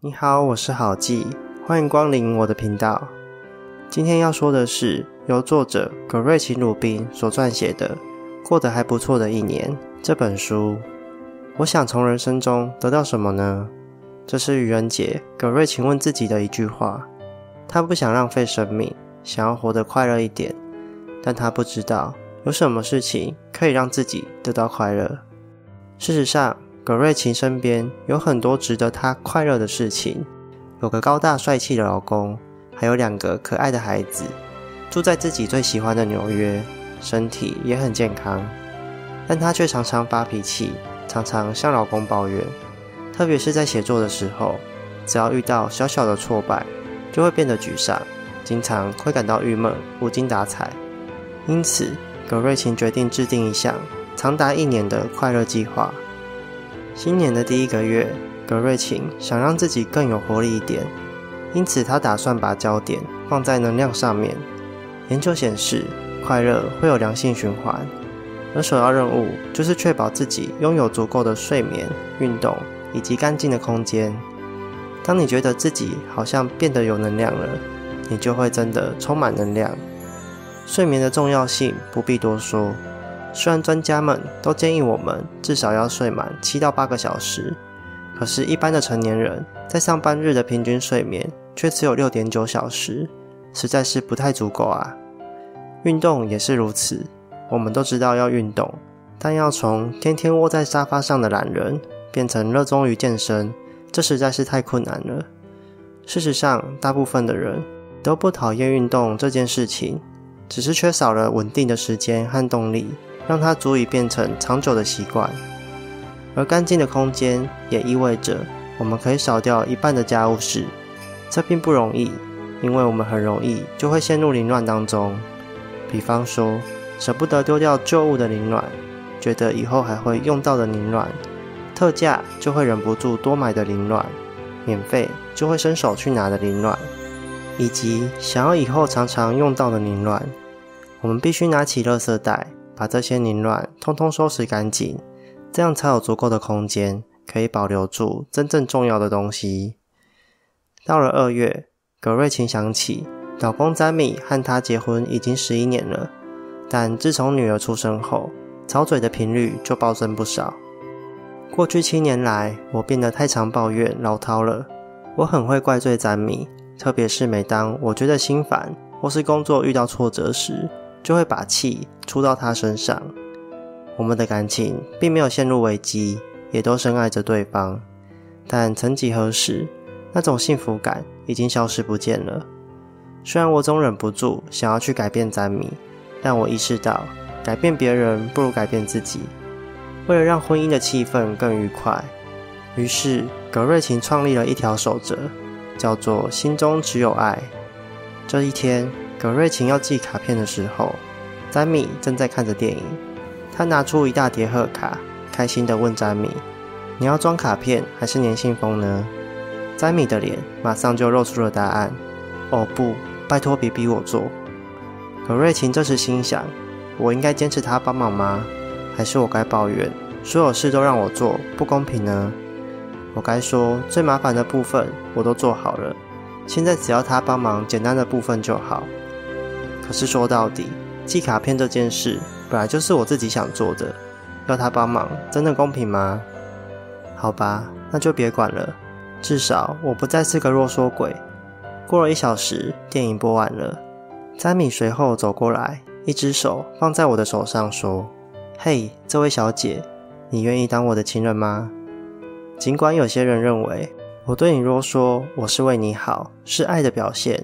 你好，我是郝记，欢迎光临我的频道。今天要说的是由作者葛瑞琴·鲁宾所撰写的《过得还不错的一年》这本书。我想从人生中得到什么呢？这是愚人节，葛瑞琴问自己的一句话。他不想浪费生命，想要活得快乐一点，但他不知道有什么事情可以让自己得到快乐。事实上，葛瑞琴身边有很多值得她快乐的事情，有个高大帅气的老公，还有两个可爱的孩子，住在自己最喜欢的纽约，身体也很健康。但她却常常发脾气，常常向老公抱怨，特别是在写作的时候，只要遇到小小的挫败，就会变得沮丧，经常会感到郁闷、无精打采。因此，葛瑞琴决定制定一项长达一年的快乐计划。新年的第一个月，葛瑞琴想让自己更有活力一点，因此她打算把焦点放在能量上面。研究显示，快乐会有良性循环，而首要任务就是确保自己拥有足够的睡眠、运动以及干净的空间。当你觉得自己好像变得有能量了，你就会真的充满能量。睡眠的重要性不必多说。虽然专家们都建议我们至少要睡满七到八个小时，可是，一般的成年人在上班日的平均睡眠却只有六点九小时，实在是不太足够啊。运动也是如此，我们都知道要运动，但要从天天窝在沙发上的懒人变成热衷于健身，这实在是太困难了。事实上，大部分的人都不讨厌运动这件事情，只是缺少了稳定的时间和动力。让它足以变成长久的习惯，而干净的空间也意味着我们可以少掉一半的家务事。这并不容易，因为我们很容易就会陷入凌乱当中。比方说，舍不得丢掉旧物的凌乱，觉得以后还会用到的凌乱，特价就会忍不住多买的凌乱，免费就会伸手去拿的凌乱，以及想要以后常常用到的凌乱。我们必须拿起垃圾袋。把这些凌乱通通收拾干净，这样才有足够的空间可以保留住真正重要的东西。到了二月，葛瑞琴想起老公詹米和她结婚已经十一年了，但自从女儿出生后，吵嘴的频率就暴增不少。过去七年来，我变得太常抱怨唠叨了。我很会怪罪詹米，特别是每当我觉得心烦或是工作遇到挫折时。就会把气出到他身上。我们的感情并没有陷入危机，也都深爱着对方。但曾几何时，那种幸福感已经消失不见了。虽然我总忍不住想要去改变詹米，但我意识到改变别人不如改变自己。为了让婚姻的气氛更愉快，于是葛瑞琴创立了一条守则，叫做“心中只有爱”。这一天。葛瑞琴要寄卡片的时候，詹米正在看着电影。他拿出一大叠贺卡，开心地问詹米：“你要装卡片还是粘信封呢？”詹米的脸马上就露出了答案：“哦不，拜托别逼我做。”葛瑞琴这时心想：“我应该坚持他帮忙吗？还是我该抱怨所有事都让我做，不公平呢？我该说最麻烦的部分我都做好了，现在只要他帮忙简单的部分就好。”可是说到底，寄卡片这件事本来就是我自己想做的，要他帮忙，真的公平吗？好吧，那就别管了。至少我不再是个弱说鬼。过了一小时，电影播完了，詹米随后走过来，一只手放在我的手上，说：“嘿，这位小姐，你愿意当我的情人吗？”尽管有些人认为我对你若说我是为你好，是爱的表现，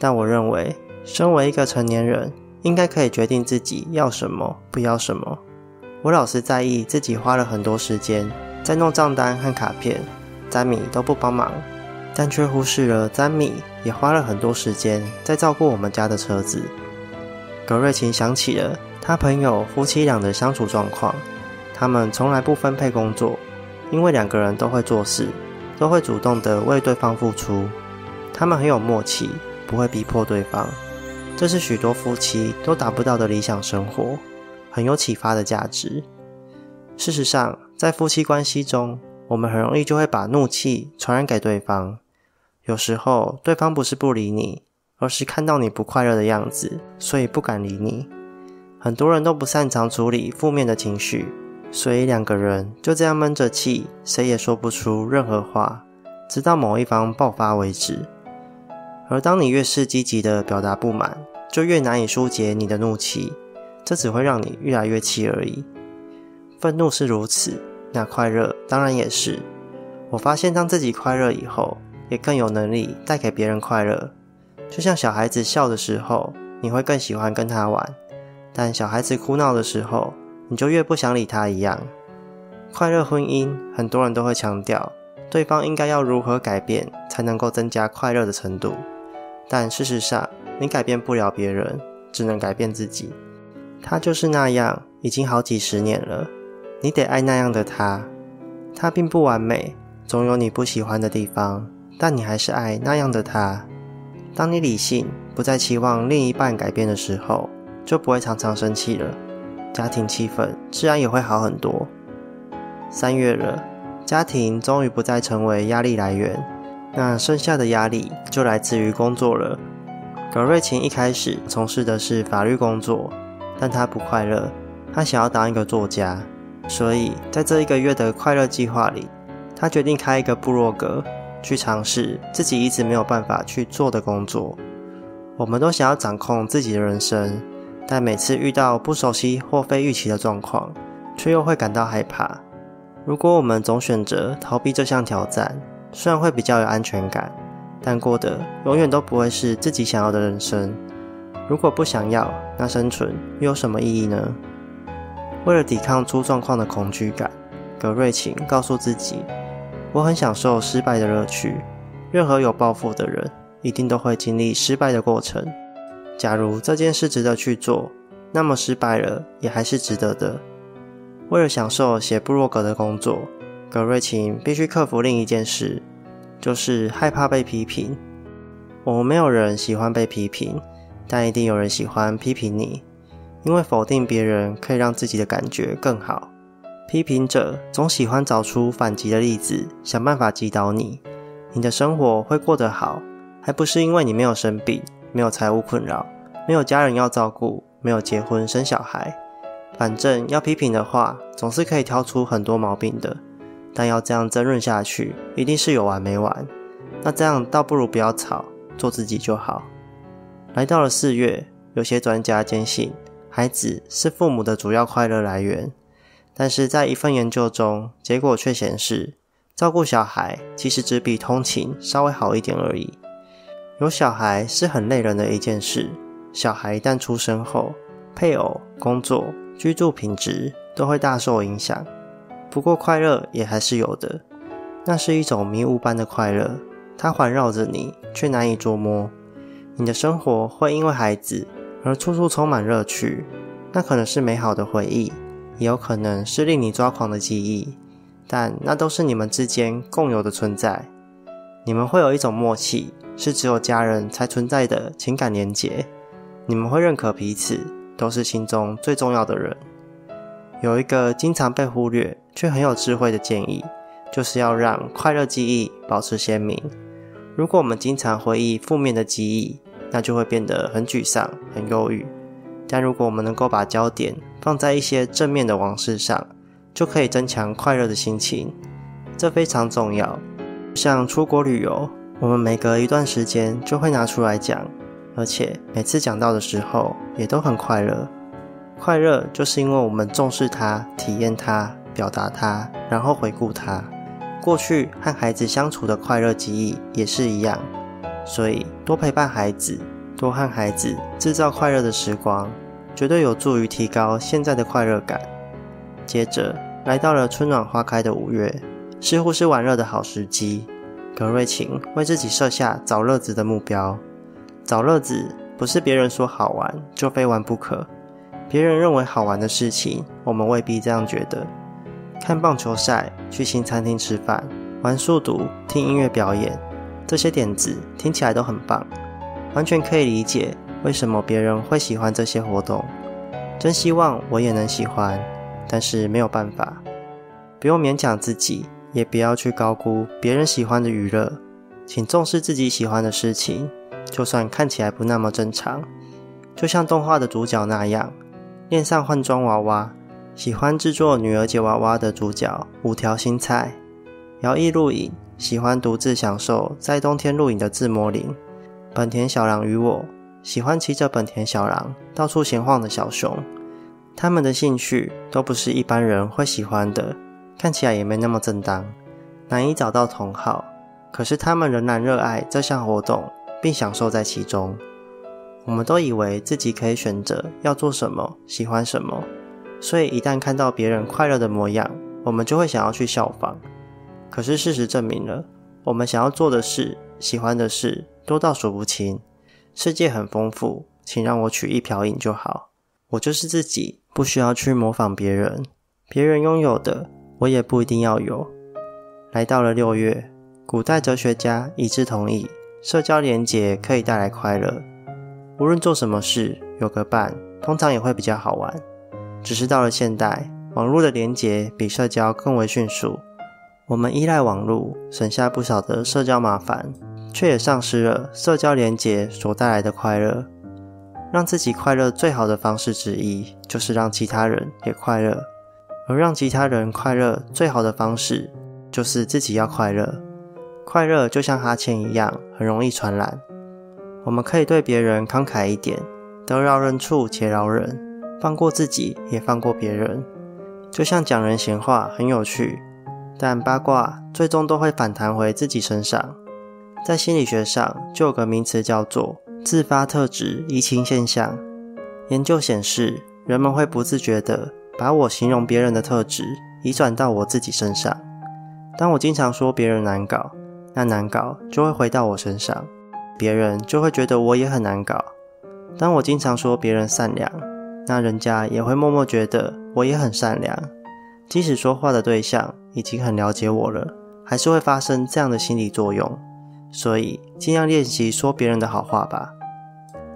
但我认为。身为一个成年人，应该可以决定自己要什么，不要什么。我老是在意自己花了很多时间在弄账单和卡片，詹米都不帮忙，但却忽视了詹米也花了很多时间在照顾我们家的车子。葛瑞琴想起了他朋友夫妻俩的相处状况，他们从来不分配工作，因为两个人都会做事，都会主动的为对方付出，他们很有默契，不会逼迫对方。这是许多夫妻都达不到的理想生活，很有启发的价值。事实上，在夫妻关系中，我们很容易就会把怒气传染给对方。有时候，对方不是不理你，而是看到你不快乐的样子，所以不敢理你。很多人都不擅长处理负面的情绪，所以两个人就这样闷着气，谁也说不出任何话，直到某一方爆发为止。而当你越是积极的表达不满，就越难以疏解你的怒气，这只会让你越来越气而已。愤怒是如此，那快乐当然也是。我发现，当自己快乐以后，也更有能力带给别人快乐。就像小孩子笑的时候，你会更喜欢跟他玩。但小孩子哭闹的时候，你就越不想理他一样。快乐婚姻，很多人都会强调对方应该要如何改变才能够增加快乐的程度。但事实上，你改变不了别人，只能改变自己。他就是那样，已经好几十年了。你得爱那样的他。他并不完美，总有你不喜欢的地方，但你还是爱那样的他。当你理性，不再期望另一半改变的时候。就不会常常生气了，家庭气氛自然也会好很多。三月了，家庭终于不再成为压力来源，那剩下的压力就来自于工作了。葛瑞琴一开始从事的是法律工作，但她不快乐，她想要当一个作家，所以在这一个月的快乐计划里，她决定开一个部落格，去尝试自己一直没有办法去做的工作。我们都想要掌控自己的人生。但每次遇到不熟悉或非预期的状况，却又会感到害怕。如果我们总选择逃避这项挑战，虽然会比较有安全感，但过的永远都不会是自己想要的人生。如果不想要，那生存又有什么意义呢？为了抵抗出状况的恐惧感，葛瑞琴告诉自己：“我很享受失败的乐趣。任何有抱负的人，一定都会经历失败的过程。”假如这件事值得去做，那么失败了也还是值得的。为了享受写布洛格的工作，葛瑞琴必须克服另一件事，就是害怕被批评。我们没有人喜欢被批评，但一定有人喜欢批评你，因为否定别人可以让自己的感觉更好。批评者总喜欢找出反击的例子，想办法击倒你。你的生活会过得好，还不是因为你没有生病。没有财务困扰，没有家人要照顾，没有结婚生小孩。反正要批评的话，总是可以挑出很多毛病的。但要这样争论下去，一定是有完没完。那这样倒不如不要吵，做自己就好。来到了四月，有些专家坚信，孩子是父母的主要快乐来源。但是在一份研究中，结果却显示，照顾小孩其实只比通勤稍微好一点而已。有小孩是很累人的一件事。小孩一旦出生后，配偶、工作、居住品质都会大受影响。不过快乐也还是有的，那是一种迷雾般的快乐，它环绕着你，却难以捉摸。你的生活会因为孩子而处处充满乐趣，那可能是美好的回忆，也有可能是令你抓狂的记忆，但那都是你们之间共有的存在。你们会有一种默契。是只有家人才存在的情感连结，你们会认可彼此，都是心中最重要的人。有一个经常被忽略却很有智慧的建议，就是要让快乐记忆保持鲜明。如果我们经常回忆负面的记忆，那就会变得很沮丧、很忧郁。但如果我们能够把焦点放在一些正面的往事上，就可以增强快乐的心情。这非常重要，像出国旅游。我们每隔一段时间就会拿出来讲，而且每次讲到的时候也都很快乐。快乐就是因为我们重视它、体验它、表达它，然后回顾它。过去和孩子相处的快乐记忆也是一样，所以多陪伴孩子，多和孩子制造快乐的时光，绝对有助于提高现在的快乐感。接着来到了春暖花开的五月，似乎是玩乐的好时机。葛瑞琴为自己设下找乐子的目标。找乐子不是别人说好玩就非玩不可。别人认为好玩的事情，我们未必这样觉得。看棒球赛、去新餐厅吃饭、玩速读、听音乐表演，这些点子听起来都很棒，完全可以理解为什么别人会喜欢这些活动。真希望我也能喜欢，但是没有办法。不用勉强自己。也不要去高估别人喜欢的娱乐，请重视自己喜欢的事情，就算看起来不那么正常。就像动画的主角那样，恋上换装娃娃，喜欢制作女儿节娃娃的主角五条新菜，摇曳露营，喜欢独自享受在冬天露营的自摸林，本田小狼与我，喜欢骑着本田小狼到处闲晃的小熊。他们的兴趣都不是一般人会喜欢的，看起来也没那么正当，难以找到同好。可是他们仍然热爱这项活动，并享受在其中。我们都以为自己可以选择要做什么，喜欢什么，所以一旦看到别人快乐的模样，我们就会想要去效仿。可是事实证明了，我们想要做的事、喜欢的事多到数不清。世界很丰富，请让我取一瓢饮就好。我就是自己，不需要去模仿别人。别人拥有的，我也不一定要有。来到了六月，古代哲学家一致同意，社交连结可以带来快乐。无论做什么事，有个伴，通常也会比较好玩。只是到了现代，网络的连结比社交更为迅速。我们依赖网络，省下不少的社交麻烦，却也丧失了社交连结所带来的快乐。让自己快乐最好的方式之一，就是让其他人也快乐。而让其他人快乐最好的方式，就是自己要快乐。快乐就像哈欠一样，很容易传染。我们可以对别人慷慨一点，得饶人处且饶人，放过自己也放过别人。就像讲人闲话很有趣，但八卦最终都会反弹回自己身上。在心理学上就有个名词叫做自发特质移情现象。研究显示，人们会不自觉地把我形容别人的特质移转到我自己身上。当我经常说别人难搞，那难搞就会回到我身上。别人就会觉得我也很难搞。当我经常说别人善良，那人家也会默默觉得我也很善良。即使说话的对象已经很了解我了，还是会发生这样的心理作用。所以尽量练习说别人的好话吧。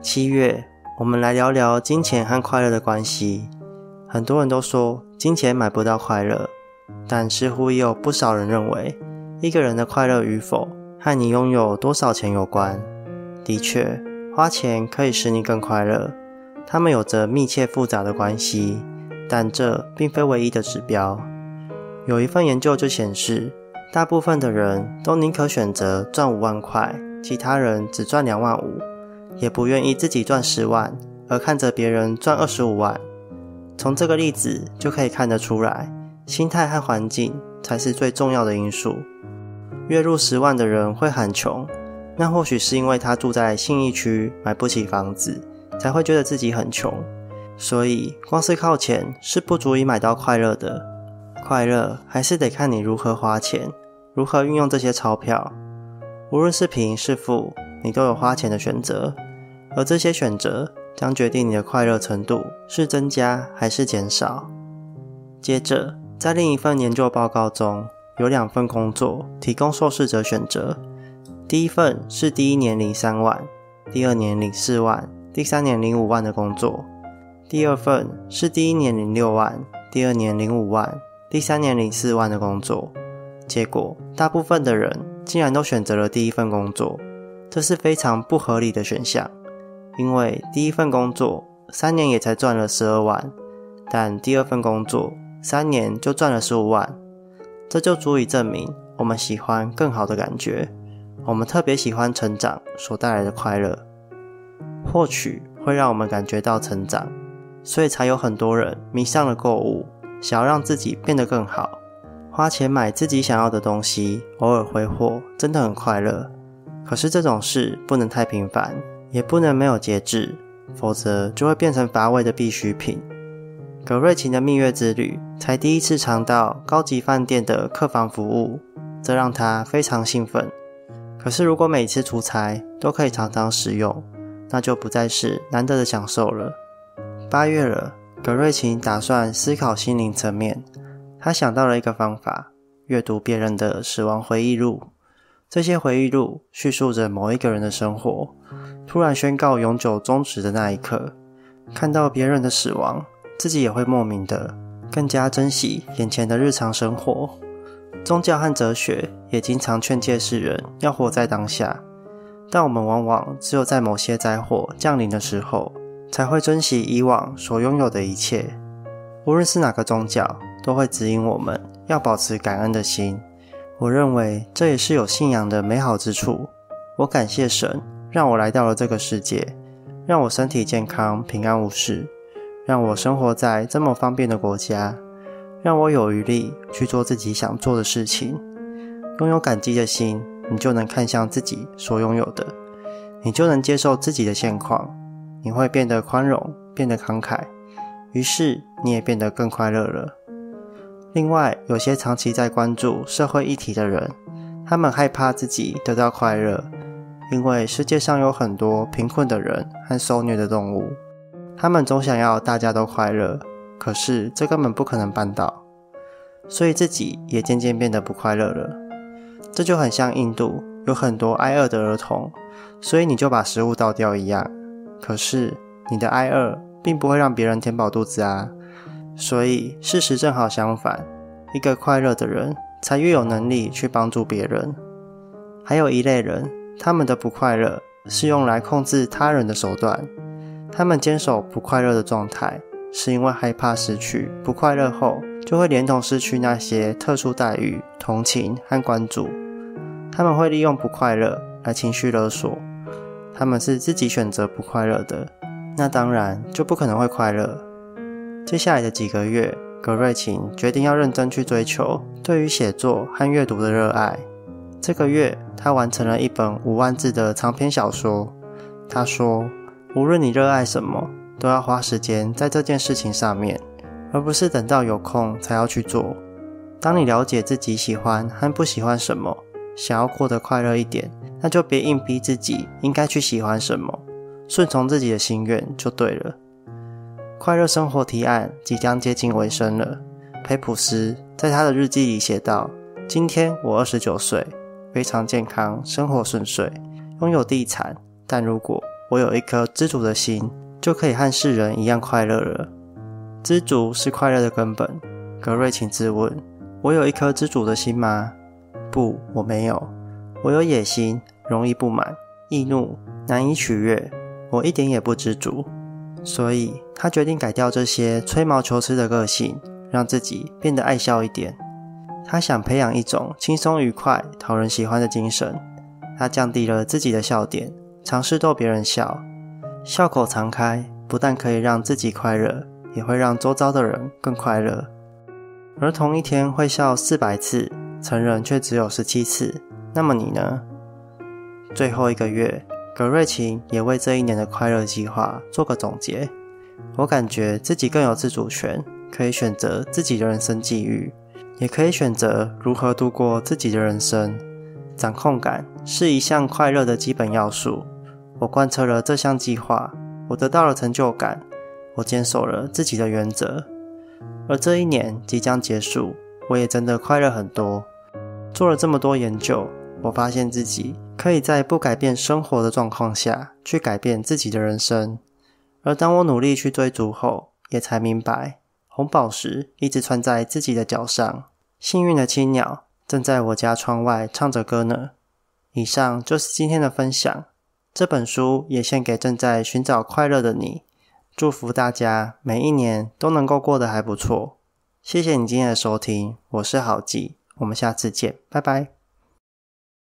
七月，我们来聊聊金钱和快乐的关系。很多人都说金钱买不到快乐，但似乎也有不少人认为一个人的快乐与否。和你拥有多少钱有关。的确，花钱可以使你更快乐，它们有着密切复杂的关系，但这并非唯一的指标。有一份研究就显示，大部分的人都宁可选择赚五万块，其他人只赚两万五，也不愿意自己赚十万，而看着别人赚二十五万。从这个例子就可以看得出来，心态和环境才是最重要的因素。月入十万的人会很穷，那或许是因为他住在信义区，买不起房子，才会觉得自己很穷。所以，光是靠钱是不足以买到快乐的。快乐还是得看你如何花钱，如何运用这些钞票。无论是贫是富，你都有花钱的选择，而这些选择将决定你的快乐程度是增加还是减少。接着，在另一份研究报告中。有两份工作提供受试者选择，第一份是第一年领三万，第二年领四万，第三年领五万的工作；第二份是第一年领六万，第二年领五万，第三年领四万的工作。结果，大部分的人竟然都选择了第一份工作，这是非常不合理的选项。因为第一份工作三年也才赚了十二万，但第二份工作三年就赚了十五万。这就足以证明，我们喜欢更好的感觉，我们特别喜欢成长所带来的快乐。获取会让我们感觉到成长，所以才有很多人迷上了购物，想要让自己变得更好，花钱买自己想要的东西，偶尔挥霍，真的很快乐。可是这种事不能太频繁，也不能没有节制，否则就会变成乏味的必需品。葛瑞琴的蜜月之旅才第一次尝到高级饭店的客房服务，这让她非常兴奋。可是，如果每次出差都可以常常使用，那就不再是难得的享受了。八月了，葛瑞琴打算思考心灵层面。他想到了一个方法：阅读别人的死亡回忆录。这些回忆录叙述着某一个人的生活，突然宣告永久终止的那一刻，看到别人的死亡。自己也会莫名的更加珍惜眼前的日常生活。宗教和哲学也经常劝诫世人要活在当下，但我们往往只有在某些灾祸降临的时候，才会珍惜以往所拥有的一切。无论是哪个宗教，都会指引我们要保持感恩的心。我认为这也是有信仰的美好之处。我感谢神，让我来到了这个世界，让我身体健康、平安无事，让我生活在这么方便的国家。让我有余力去做自己想做的事情，拥有感激的心，你就能看向自己所拥有的，你就能接受自己的现况，你会变得宽容，变得慷慨，于是你也变得更快乐了。另外，有些长期在关注社会议题的人，他们害怕自己得到快乐，因为世界上有很多贫困的人和受虐的动物，他们总想要大家都快乐。可是这根本不可能办到，所以自己也渐渐变得不快乐了。这就很像印度有很多挨饿的儿童，所以你就把食物倒掉一样。可是你的挨饿并不会让别人填饱肚子啊。所以事实正好相反，一个快乐的人才越有能力去帮助别人。还有一类人，他们的不快乐是用来控制他人的手段，他们坚守不快乐的状态。是因为害怕失去不快乐后，就会连同失去那些特殊待遇、同情和关注。他们会利用不快乐来情绪勒索。他们是自己选择不快乐的，那当然就不可能会快乐。接下来的几个月，格瑞琴决定要认真去追求对于写作和阅读的热爱。这个月，他完成了一本五万字的长篇小说。他说：“无论你热爱什么。”都要花时间在这件事情上面，而不是等到有空才要去做。当你了解自己喜欢和不喜欢什么，想要过得快乐一点，那就别硬逼自己应该去喜欢什么，顺从自己的心愿就对了。快乐生活提案即将接近尾声了。佩普斯在他的日记里写道：“今天我二十九岁，非常健康，生活顺遂，拥有地产。但如果我有一颗知足的心。”就可以和世人一样快乐了。知足是快乐的根本。格瑞，请自问：我有一颗知足的心吗？不，我没有。我有野心，容易不满、易怒、难以取悦。我一点也不知足。所以，他决定改掉这些吹毛求疵的个性，让自己变得爱笑一点。他想培养一种轻松愉快、讨人喜欢的精神。他降低了自己的笑点，尝试逗别人笑。笑口常开，不但可以让自己快乐，也会让周遭的人更快乐。而同一天会笑四百次，成人却只有十七次。那么你呢？最后一个月，葛瑞琴也为这一年的快乐计划做个总结。我感觉自己更有自主权，可以选择自己的人生际遇，也可以选择如何度过自己的人生。掌控感是一项快乐的基本要素。我贯彻了这项计划，我得到了成就感，我坚守了自己的原则。而这一年即将结束，我也真的快乐很多。做了这么多研究，我发现自己可以在不改变生活的状况下去改变自己的人生。而当我努力去追逐后，也才明白，红宝石一直穿在自己的脚上。幸运的青鸟正在我家窗外唱着歌呢。以上就是今天的分享。这本书也献给正在寻找快乐的你，祝福大家每一年都能够过得还不错。谢谢你今天的收听，我是郝记，我们下次见，拜拜。